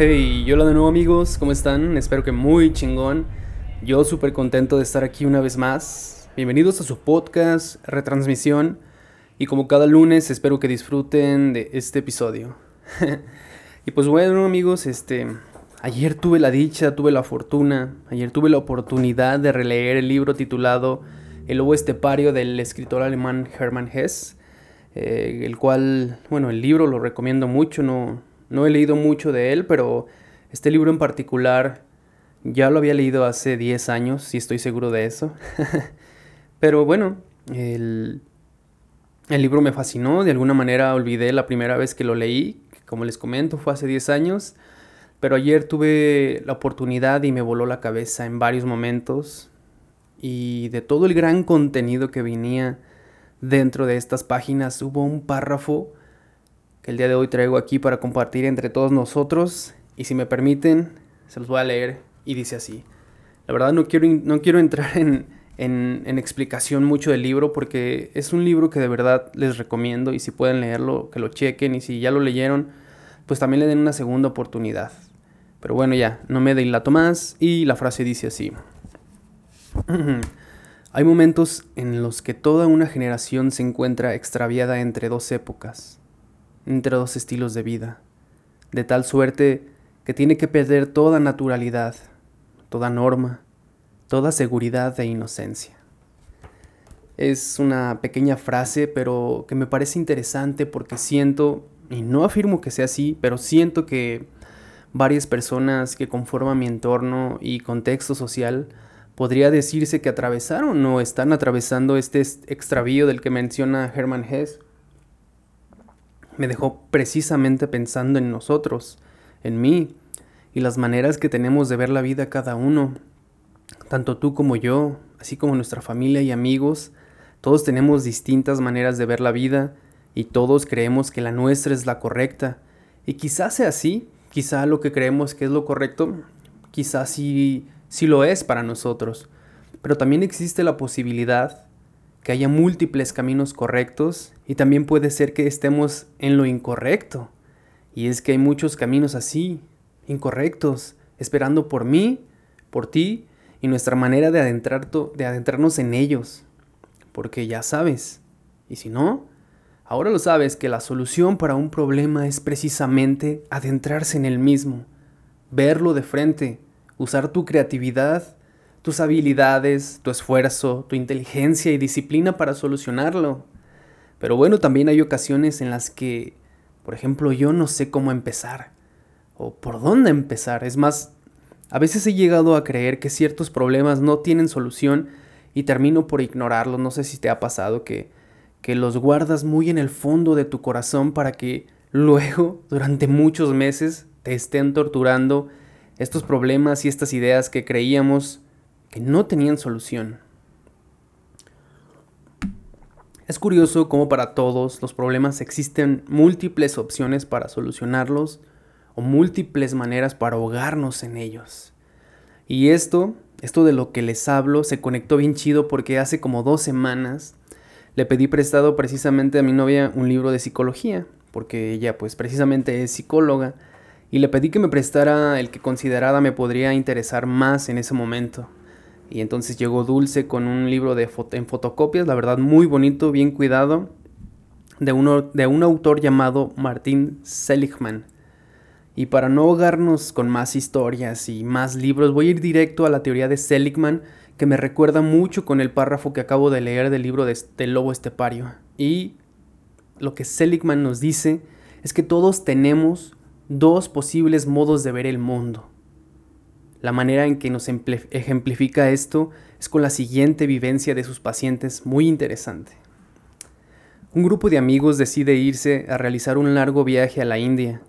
Hey, hola de nuevo amigos, ¿cómo están? Espero que muy chingón. Yo súper contento de estar aquí una vez más. Bienvenidos a su podcast, retransmisión. Y como cada lunes, espero que disfruten de este episodio. y pues bueno amigos, este, ayer tuve la dicha, tuve la fortuna, ayer tuve la oportunidad de releer el libro titulado El lobo estepario del escritor alemán Hermann Hesse. Eh, el cual, bueno, el libro lo recomiendo mucho, no, no he leído mucho de él, pero este libro en particular ya lo había leído hace 10 años, y estoy seguro de eso. pero bueno, el, el libro me fascinó, de alguna manera olvidé la primera vez que lo leí, como les comento, fue hace 10 años, pero ayer tuve la oportunidad y me voló la cabeza en varios momentos y de todo el gran contenido que venía dentro de estas páginas hubo un párrafo el día de hoy traigo aquí para compartir entre todos nosotros y si me permiten se los voy a leer y dice así. La verdad no quiero, no quiero entrar en, en, explicación mucho del libro porque es un libro que de verdad les recomiendo y si pueden leerlo, que lo chequen y si ya lo leyeron, pues también le den una segunda oportunidad. Pero bueno, ya, no me dilato más y la frase dice así. Hay momentos en los que toda una generación se encuentra extraviada entre dos épocas, entre dos estilos de vida, de tal suerte que tiene que perder toda naturalidad, toda norma, toda seguridad e inocencia. Es una pequeña frase, pero que me parece interesante porque siento, y no afirmo que sea así, pero siento que varias personas que conforman mi entorno y contexto social podría decirse que atravesaron o están atravesando este extravío del que menciona Hermann Hesse. Me dejó precisamente pensando en nosotros, en mí, y las maneras que tenemos de ver la vida cada uno. Tanto tú como yo, así como nuestra familia y amigos, todos tenemos distintas maneras de ver la vida y todos creemos que la nuestra es la correcta. Y quizás sea así, quizá lo que creemos que es lo correcto, quizás sí sí lo es para nosotros, pero también existe la posibilidad que haya múltiples caminos correctos y también puede ser que estemos en lo incorrecto. Y es que hay muchos caminos así, incorrectos, esperando por mí, por ti y nuestra manera de, adentrar de adentrarnos en ellos. Porque ya sabes, y si no, ahora lo sabes que la solución para un problema es precisamente adentrarse en el mismo, verlo de frente, usar tu creatividad, tus habilidades, tu esfuerzo, tu inteligencia y disciplina para solucionarlo. Pero bueno, también hay ocasiones en las que, por ejemplo, yo no sé cómo empezar o por dónde empezar. Es más, a veces he llegado a creer que ciertos problemas no tienen solución y termino por ignorarlos. No sé si te ha pasado que, que los guardas muy en el fondo de tu corazón para que luego, durante muchos meses, te estén torturando estos problemas y estas ideas que creíamos que no tenían solución. Es curioso cómo para todos los problemas existen múltiples opciones para solucionarlos o múltiples maneras para ahogarnos en ellos. Y esto, esto de lo que les hablo, se conectó bien chido porque hace como dos semanas le pedí prestado precisamente a mi novia un libro de psicología, porque ella pues precisamente es psicóloga y le pedí que me prestara el que considerada me podría interesar más en ese momento. Y entonces llegó Dulce con un libro en fotocopias, la verdad muy bonito, bien cuidado, de, uno, de un autor llamado Martín Seligman. Y para no ahogarnos con más historias y más libros, voy a ir directo a la teoría de Seligman, que me recuerda mucho con el párrafo que acabo de leer del libro de, del lobo estepario. Y lo que Seligman nos dice es que todos tenemos dos posibles modos de ver el mundo. La manera en que nos ejemplifica esto es con la siguiente vivencia de sus pacientes muy interesante. Un grupo de amigos decide irse a realizar un largo viaje a la India.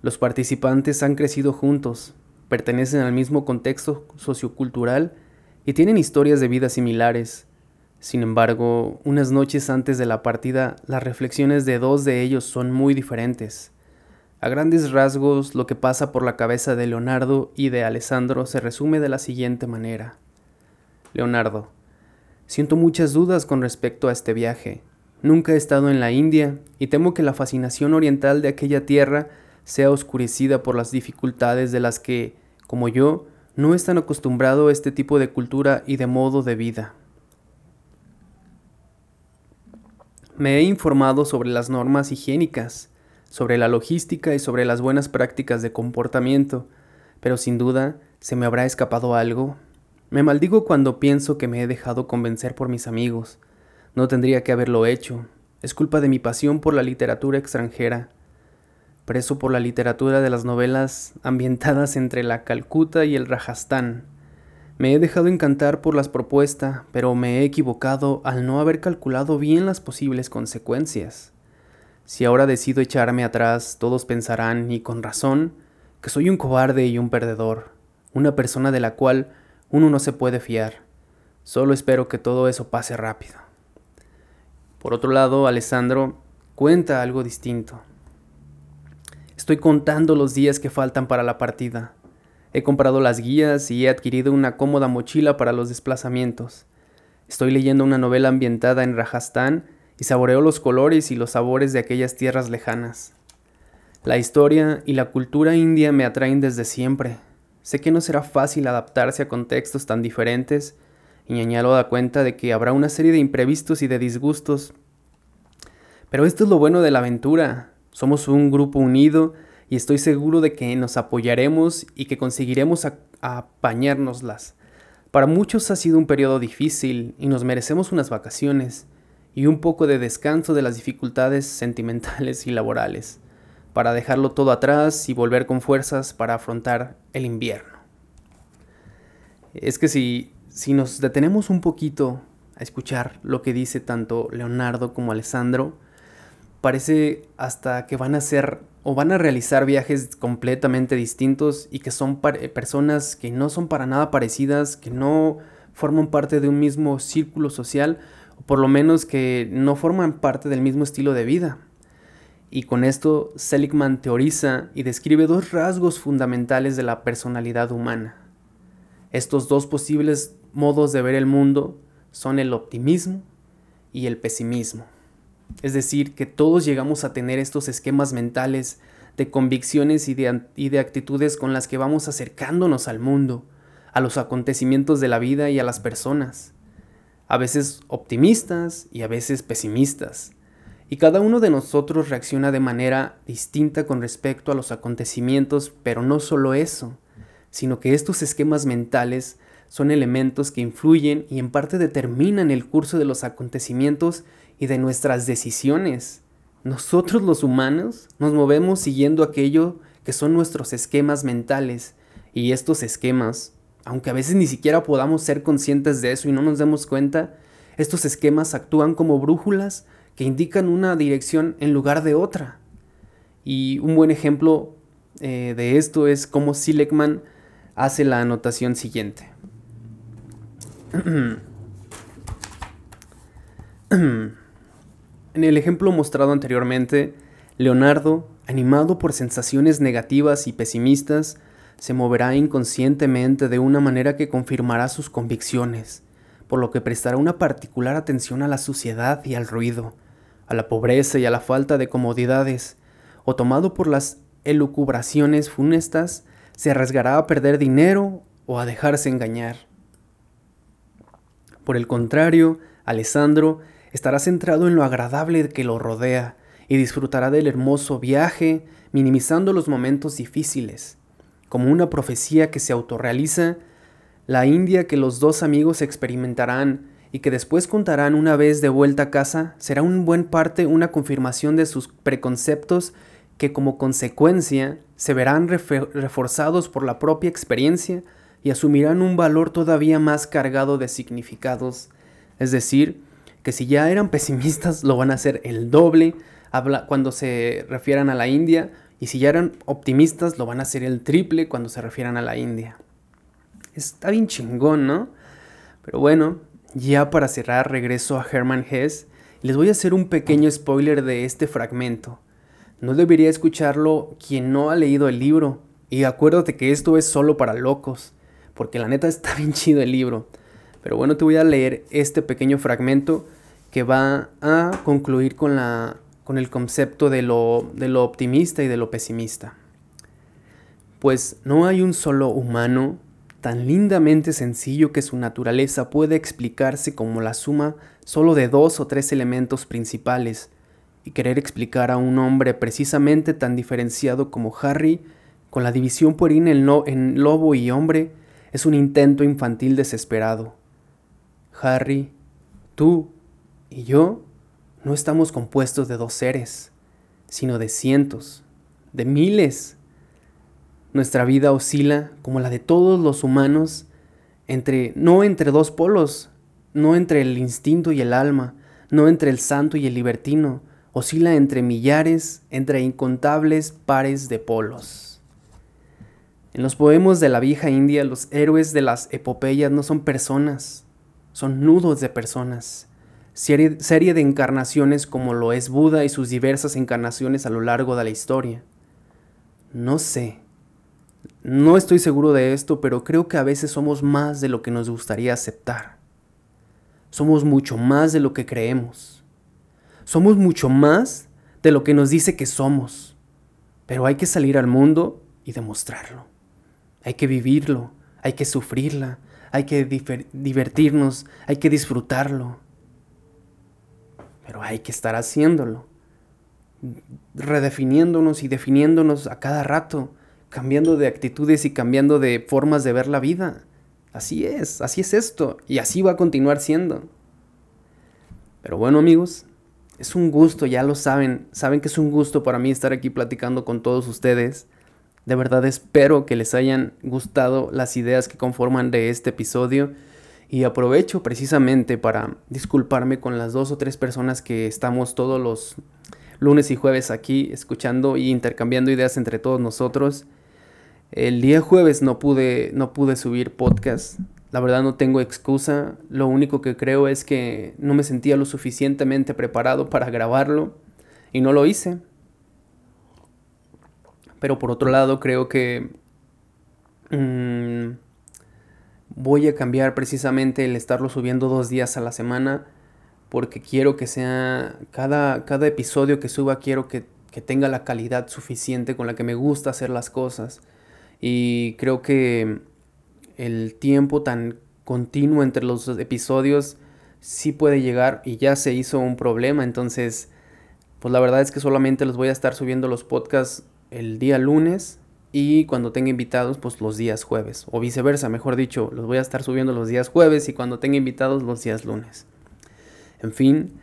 Los participantes han crecido juntos, pertenecen al mismo contexto sociocultural y tienen historias de vida similares. Sin embargo, unas noches antes de la partida, las reflexiones de dos de ellos son muy diferentes. A grandes rasgos, lo que pasa por la cabeza de Leonardo y de Alessandro se resume de la siguiente manera. Leonardo, siento muchas dudas con respecto a este viaje. Nunca he estado en la India y temo que la fascinación oriental de aquella tierra sea oscurecida por las dificultades de las que, como yo, no están acostumbrado a este tipo de cultura y de modo de vida. Me he informado sobre las normas higiénicas, sobre la logística y sobre las buenas prácticas de comportamiento, pero sin duda se me habrá escapado algo. Me maldigo cuando pienso que me he dejado convencer por mis amigos. No tendría que haberlo hecho. Es culpa de mi pasión por la literatura extranjera. Preso por la literatura de las novelas ambientadas entre la Calcuta y el Rajastán. Me he dejado encantar por las propuestas, pero me he equivocado al no haber calculado bien las posibles consecuencias. Si ahora decido echarme atrás, todos pensarán, y con razón, que soy un cobarde y un perdedor, una persona de la cual uno no se puede fiar. Solo espero que todo eso pase rápido. Por otro lado, Alessandro cuenta algo distinto. Estoy contando los días que faltan para la partida. He comprado las guías y he adquirido una cómoda mochila para los desplazamientos. Estoy leyendo una novela ambientada en Rajastán y saboreo los colores y los sabores de aquellas tierras lejanas. La historia y la cultura india me atraen desde siempre. Sé que no será fácil adaptarse a contextos tan diferentes y añado da cuenta de que habrá una serie de imprevistos y de disgustos. Pero esto es lo bueno de la aventura. Somos un grupo unido y estoy seguro de que nos apoyaremos y que conseguiremos apañárnoslas. Para muchos ha sido un periodo difícil y nos merecemos unas vacaciones y un poco de descanso de las dificultades sentimentales y laborales, para dejarlo todo atrás y volver con fuerzas para afrontar el invierno. Es que si, si nos detenemos un poquito a escuchar lo que dice tanto Leonardo como Alessandro, parece hasta que van a ser o van a realizar viajes completamente distintos y que son personas que no son para nada parecidas, que no forman parte de un mismo círculo social, o por lo menos que no forman parte del mismo estilo de vida. Y con esto Seligman teoriza y describe dos rasgos fundamentales de la personalidad humana. Estos dos posibles modos de ver el mundo son el optimismo y el pesimismo. Es decir, que todos llegamos a tener estos esquemas mentales de convicciones y de, actitudes con las que vamos acercándonos al mundo, a los acontecimientos de la vida y a las personas. A veces optimistas y a veces pesimistas. Y cada uno de nosotros reacciona de manera distinta con respecto a los acontecimientos, pero no solo eso, sino que estos esquemas mentales son elementos que influyen y en parte determinan el curso de los acontecimientos y de nuestras decisiones. Nosotros los humanos nos movemos siguiendo aquello que son nuestros esquemas mentales y estos esquemas, aunque a veces ni siquiera podamos ser conscientes de eso y no nos demos cuenta, estos esquemas actúan como brújulas que indican una dirección en lugar de otra. Y un buen ejemplo eh, de esto es cómo Seligman hace la anotación siguiente. En el ejemplo mostrado anteriormente, Leonardo, animado por sensaciones negativas y pesimistas, se moverá inconscientemente de una manera que confirmará sus convicciones, por lo que prestará una particular atención a la suciedad y al ruido, a la pobreza y a la falta de comodidades, o tomado por las elucubraciones funestas, se arriesgará a perder dinero o a dejarse engañar. Por el contrario, Alessandro estará centrado en lo agradable que lo rodea y disfrutará del hermoso viaje, minimizando los momentos difíciles. Como una profecía que se autorrealiza, la India que los dos amigos experimentarán y que después contarán una vez de vuelta a casa será un buen parte una confirmación de sus preconceptos que como consecuencia se verán reforzados por la propia experiencia y asumirán un valor todavía más cargado de significados, es decir, que si ya eran pesimistas lo van a hacer el doble cuando se refieran a la India y si ya eran optimistas lo van a hacer el triple cuando se refieran a la India. Está bien chingón, ¿no? Pero bueno, ya para cerrar regreso a Hermann Hesse y les voy a hacer un pequeño spoiler de este fragmento. No debería escucharlo quien no ha leído el libro y acuérdate que esto es solo para locos, porque la neta está bien chido el libro. Pero bueno, te voy a leer este pequeño fragmento que va a concluir con, la, con el concepto de lo, de lo optimista y de lo pesimista. pues no hay un solo humano tan lindamente sencillo que su naturaleza puede explicarse como la suma solo de dos o tres elementos principales, y querer explicar a un hombre precisamente tan diferenciado como Harry, con la división puerina en, en lobo y hombre, es un intento infantil desesperado. Harry, tú y yo no estamos compuestos de dos seres, sino de cientos, de miles. Nuestra vida oscila, como la de todos los humanos, entre no entre dos polos, no entre el instinto y el alma, no entre el santo y el libertino, oscila entre millares, entre incontables pares de polos. En los poemas de la vieja India, los héroes de las epopeyas no son personas, son nudos de personas, serie, de encarnaciones como lo es Buda y sus diversas encarnaciones a lo largo de la historia. No sé, no estoy seguro de esto, pero creo que a veces somos más de lo que nos gustaría aceptar. Somos mucho más de lo que creemos. Somos mucho más de lo que nos dice que somos. Pero hay que salir al mundo y demostrarlo. Hay que vivirlo, hay que sufrirla, hay que divertirnos, hay que disfrutarlo. Pero hay que estar haciéndolo. Redefiniéndonos y definiéndonos a cada rato, cambiando de actitudes y cambiando de formas de ver la vida. Así es, así es esto, y así va a continuar siendo. Pero bueno amigos, es un gusto, ya lo saben, saben que es un gusto para mí estar aquí platicando con todos ustedes. De verdad espero que les hayan gustado las ideas que conforman de este episodio y aprovecho precisamente para disculparme con las dos o tres personas que estamos todos los lunes y jueves aquí escuchando y intercambiando ideas entre todos nosotros. El día jueves no pude, no pude subir podcast, la verdad no tengo excusa, lo único que creo es que no me sentía lo suficientemente preparado para grabarlo y no lo hice. Pero por otro lado creo que mm, voy a cambiar precisamente el estarlo subiendo dos días a la semana porque quiero que sea cada, cada episodio que suba quiero que, que tenga la calidad suficiente con la que me gusta hacer las cosas y creo que el tiempo tan continuo entre los episodios sí puede llegar y ya se hizo un problema. Entonces, pues la verdad es que solamente los voy a estar subiendo los podcasts el día lunes y cuando tenga invitados, pues los días jueves. O viceversa, mejor dicho, los voy a estar subiendo los días jueves y cuando tenga invitados los días lunes. En fin,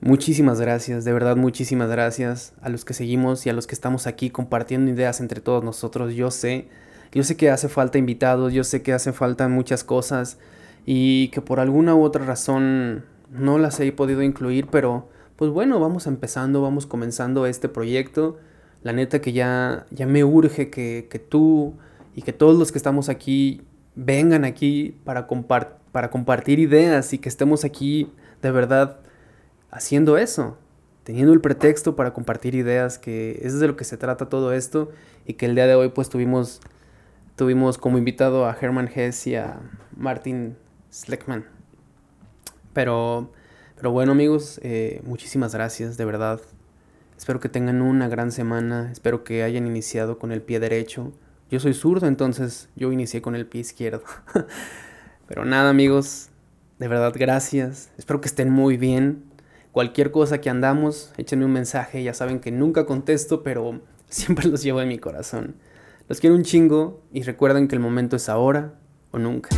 muchísimas gracias, de verdad muchísimas gracias a los que seguimos y a los que estamos aquí compartiendo ideas entre todos nosotros. Yo sé yo sé que hace falta invitados, yo sé que hace falta muchas cosas y que por alguna u otra razón no las he podido incluir, pero pues bueno, vamos empezando, vamos comenzando este proyecto. La neta que ya, ya me urge que, que tú y que todos los que estamos aquí vengan aquí para, para compartir ideas y que estemos aquí de verdad haciendo eso, teniendo el pretexto para compartir ideas, que es de lo que se trata todo esto y que el día de hoy pues tuvimos Tuvimos como invitado a Herman Hess y a Martin Sleckman. Pero, pero bueno amigos, eh, muchísimas gracias, de verdad. Espero que tengan una gran semana, espero que hayan iniciado con el pie derecho. Yo soy zurdo, entonces yo inicié con el pie izquierdo. pero nada amigos, de verdad gracias, espero que estén muy bien. Cualquier cosa que andamos, échenme un mensaje, ya saben que nunca contesto, pero siempre los llevo en mi corazón. Los quiero un chingo y recuerden que el momento es ahora o nunca.